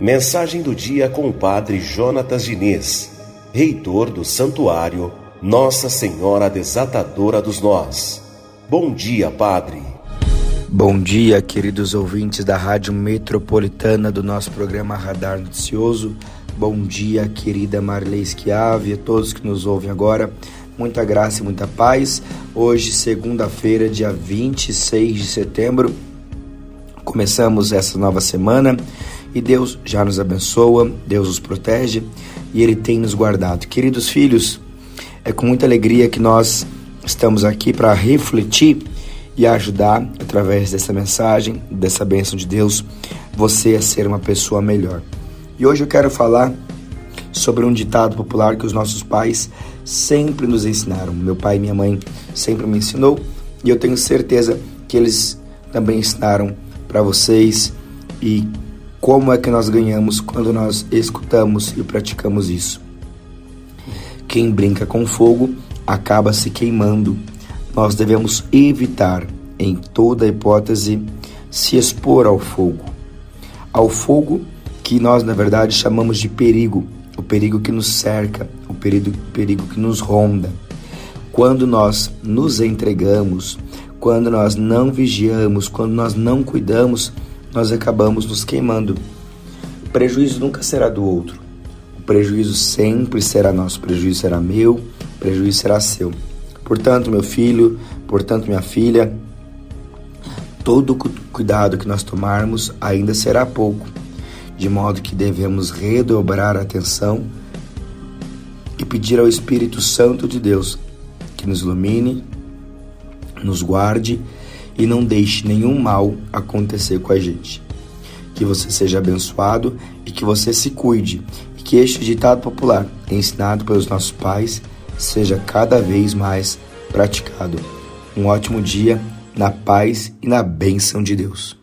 Mensagem do dia com o Padre Jonatas Diniz, reitor do Santuário Nossa Senhora Desatadora dos Nós. Bom dia, Padre. Bom dia, queridos ouvintes da Rádio Metropolitana do nosso programa Radar Noticioso. Bom dia, querida Marley Schiave, a todos que nos ouvem agora. Muita graça e muita paz. Hoje, segunda-feira, dia 26 de setembro, começamos essa nova semana e Deus já nos abençoa, Deus nos protege e Ele tem nos guardado. Queridos filhos, é com muita alegria que nós estamos aqui para refletir e ajudar, através dessa mensagem, dessa bênção de Deus, você a ser uma pessoa melhor. E hoje eu quero falar sobre um ditado popular que os nossos pais sempre nos ensinaram. Meu pai e minha mãe sempre me ensinou e eu tenho certeza que eles também ensinaram para vocês e como é que nós ganhamos quando nós escutamos e praticamos isso? Quem brinca com fogo acaba se queimando. Nós devemos evitar, em toda hipótese, se expor ao fogo. Ao fogo que nós, na verdade, chamamos de perigo, o perigo que nos cerca, o perigo, perigo que nos ronda. Quando nós nos entregamos, quando nós não vigiamos, quando nós não cuidamos, nós acabamos nos queimando. O prejuízo nunca será do outro. O prejuízo sempre será nosso. O prejuízo será meu, o prejuízo será seu. Portanto, meu filho, portanto, minha filha, todo cuidado que nós tomarmos ainda será pouco, de modo que devemos redobrar a atenção e pedir ao Espírito Santo de Deus que nos ilumine, nos guarde e não deixe nenhum mal acontecer com a gente. Que você seja abençoado e que você se cuide e que este ditado popular, ensinado pelos nossos pais, seja cada vez mais praticado. Um ótimo dia na paz e na bênção de Deus.